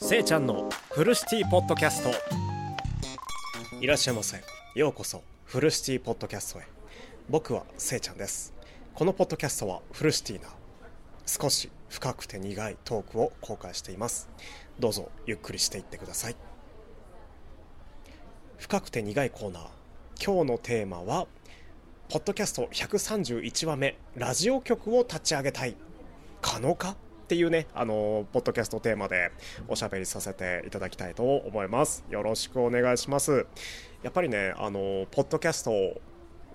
せいちゃんのフルシティポッドキャスト。いらっしゃいませ。ようこそフルシティポッドキャストへ。僕はせいちゃんです。このポッドキャストはフルシティな少し深くて苦いトークを公開しています。どうぞゆっくりしていってください。深くて苦いコーナー。今日のテーマはポッドキャスト131話目ラジオ局を立ち上げたい。可能か？っていうね、あのポッドキャストテーマでおしゃべりさせていただきたいと思います。よろしくお願いします。やっぱりね、あのポッドキャスト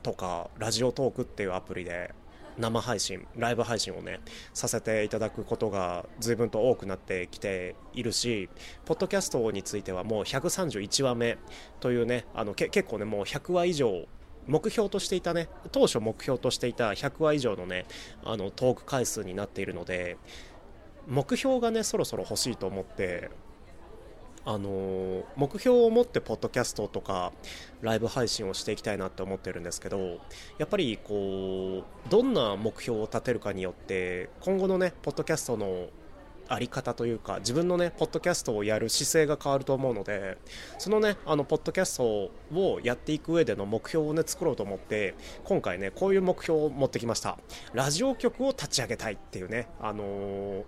とかラジオトークっていうアプリで生配信、ライブ配信をね、させていただくことが随分と多くなってきているし、ポッドキャストについてはもう131話目というね、あの結構ね、もう100話以上目標としていたね、当初目標としていた100話以上のね、あのトーク回数になっているので、目標がねそろそろ欲しいと思ってあの目標を持ってポッドキャストとかライブ配信をしていきたいなって思ってるんですけどやっぱりこうどんな目標を立てるかによって今後のねポッドキャストのあり方というか自分のねポッドキャストをやる姿勢が変わると思うのでそのねあのポッドキャストをやっていく上での目標をね作ろうと思って今回ねこういう目標を持ってきました。ラジオ局を立ち上げたいっていうねあのー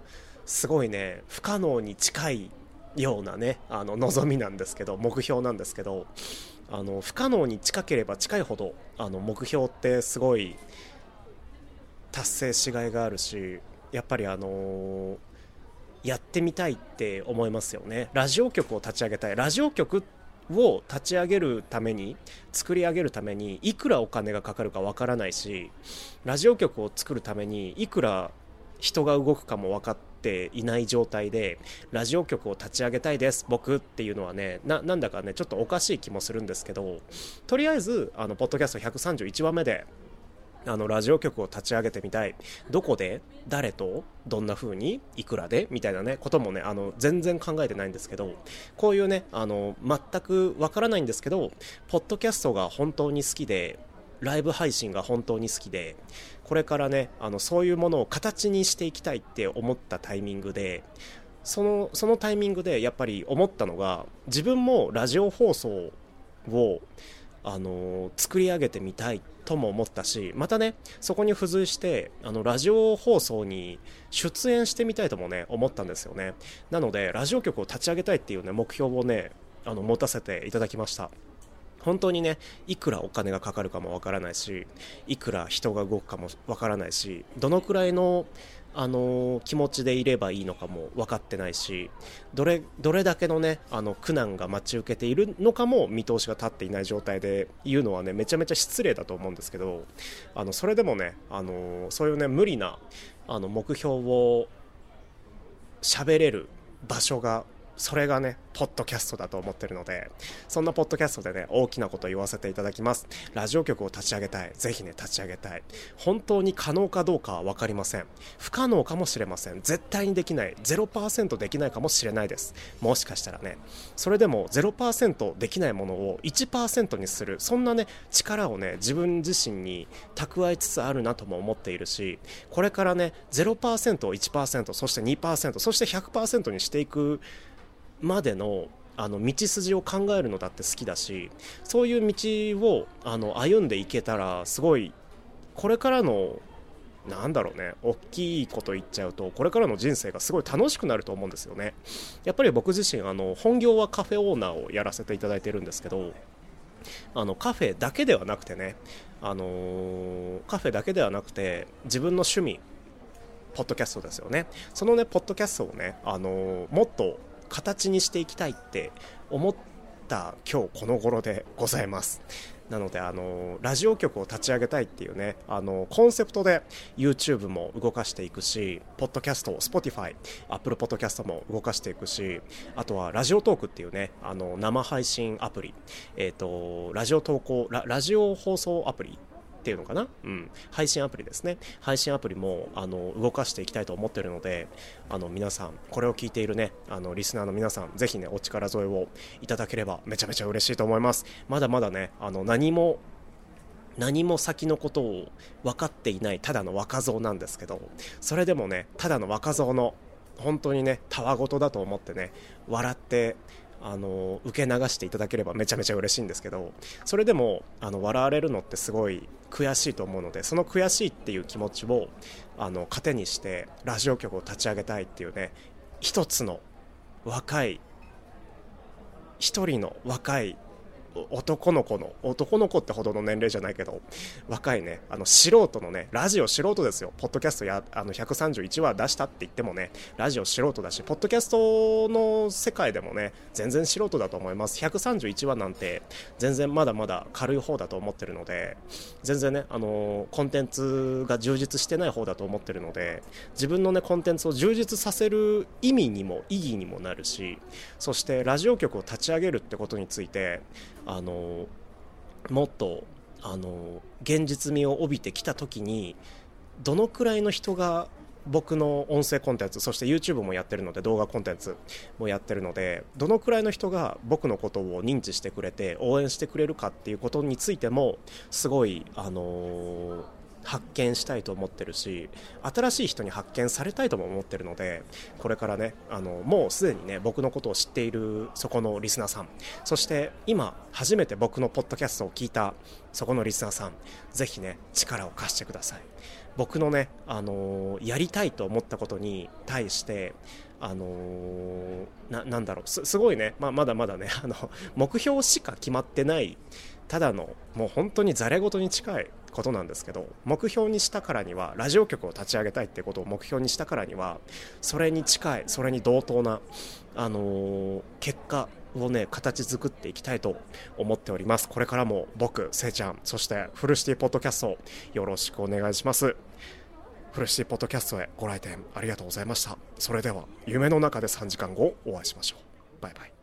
すごいね不可能に近いようなねあの望みなんですけど目標なんですけどあの不可能に近ければ近いほどあの目標ってすごい達成しがいがあるしやっぱりあのやってみたいって思いますよね。ラジオ局を立ち上げたい。ラジオ局を立ち上げるために作り上げるためにいくらお金がかかるかわからないしラジオ局を作るためにいくら人が動くかも分かっていない状態でラジオ局を立ち上げたいです僕っていうのはねなんだかねちょっとおかしい気もするんですけどとりあえずあのポッドキャスト131話目であのラジオ局を立ち上げてみたい。どこで？誰と？どんな風に？いくらで？みたいなねこともねあの全然考えてないんですけどこういうねあの全くわからないんですけどポッドキャストが本当に好きでライブ配信が本当に好きでこれからねあのそういうものを形にしていきたいって思ったタイミングでそのそのタイミングでやっぱり思ったのが自分もラジオ放送をあの作り上げてみたいとも思ったしまたねそこに付随してあのラジオ放送に出演してみたいともね思ったんですよね。なのでラジオ局を立ち上げたいっていうね目標をねあの持たせていただきました。本当にねいくらお金がかかるかもわからないしいくら人が動くかもわからないしどのくらいのあの気持ちでいればいいのかも分かってないしどれどれだけのねあの苦難が待ち受けているのかも見通しが立っていない状態で言うのはねめちゃめちゃ失礼だと思うんですけどあのそれでもねあのそういうね無理なあの目標を喋れる場所がそれがね、ポッドキャストだと思ってるので、そんなポッドキャストでね、大きなこと言わせていただきます。ラジオ局を立ち上げたい。ぜひね、立ち上げたい。本当に可能かどうかは分かりません。不可能かもしれません。絶対にできない。0%できないかもしれないです。もしかしたらね。それでも0%できないものを1%にする。そんなね、力をね、自分自身に蓄えつつあるなとも思っているし、これからね、0%を1%、そして2%、そして100%にしていくまでのあの道筋を考えるのだって好きだしそういう道をあの歩んでいけたらすごいこれからのなんだろうね大きいこと言っちゃうとこれからの人生がすごい楽しくなると思うんですよね。やっぱり僕自身あの本業はカフェオーナーをやらせていただいてるんですけどあのカフェだけではなくてねあのー、カフェだけではなくて自分の趣味ポッドキャストですよね。そのねポッドキャストをねあのー、もっと形にしていきたいって思った今日この頃でございます。なのであのラジオ局を立ち上げたいっていうねあのコンセプトで YouTube も動かしていくしポッドキャスト Spotify Apple Podcast も動かしていくしあとはラジオトークっていうねあの生配信アプリ。えっ、ー、とラジオ投稿ラジオ放送アプリっていうのかな、うん、配信アプリですね。配信アプリもあの動かしていきたいと思ってるのであの皆さんこれを聞いているねあのリスナーの皆さんぜひねお力添えをいただければめちゃめちゃ嬉しいと思います。まだまだねあの何も何も先のことを分かっていないただの若造なんですけどそれでもねただの若造の本当にねたわごとだと思ってね笑ってあの受け流していただければめちゃめちゃ嬉しいんですけどそれでもあの笑われるのってすごい悔しいと思うのでその悔しいっていう気持ちをあの糧にしてラジオ局を立ち上げたいっていうね一つの若い一人の若い男の子の男の子ってほどの年齢じゃないけど若いねあの素人のねラジオ素人ですよ。ポッドキャストやあの131話出したって言ってもねラジオ素人だしポッドキャストの世界でもね全然素人だと思います。131話なんて全然まだまだ軽い方だと思ってるので全然ねあのコンテンツが充実してない方だと思ってるので自分のねコンテンツを充実させる意味にも意義にもなるしそしてラジオ局を立ち上げるってことについてあのもっとあの現実味を帯びてきた時にどのくらいの人が僕の音声コンテンツそして YouTube もやってるので動画コンテンツもやってるのでどのくらいの人が僕のことを認知してくれて応援してくれるかっていうことについてもすごいあのー発見したいと思ってるし新しい人に発見されたいとも思ってるのでこれからねあのもうすでにね僕のことを知っているそこのリスナーさんそして今初めて僕のポッドキャストを聞いたそこのリスナーさんぜひね力を貸してください。僕のね、あのー、やりたいと思ったことに対してあのー、なんだろうすごいね、まあ、まだまだねあの目標しか決まってないただのもう本当にざれ言に近いことなんですけど目標にしたからにはラジオ局を立ち上げたいってことを目標にしたからにはそれに近いそれに同等な、あのー、結果をね形作っていきたいと思っております。これからも僕せいちゃんそしてフルシティポッドキャストよろしくお願いします。フルシティポッドキャストへご来店ありがとうございました。それでは夢の中で3時間後お会いしましょう。バイバイ。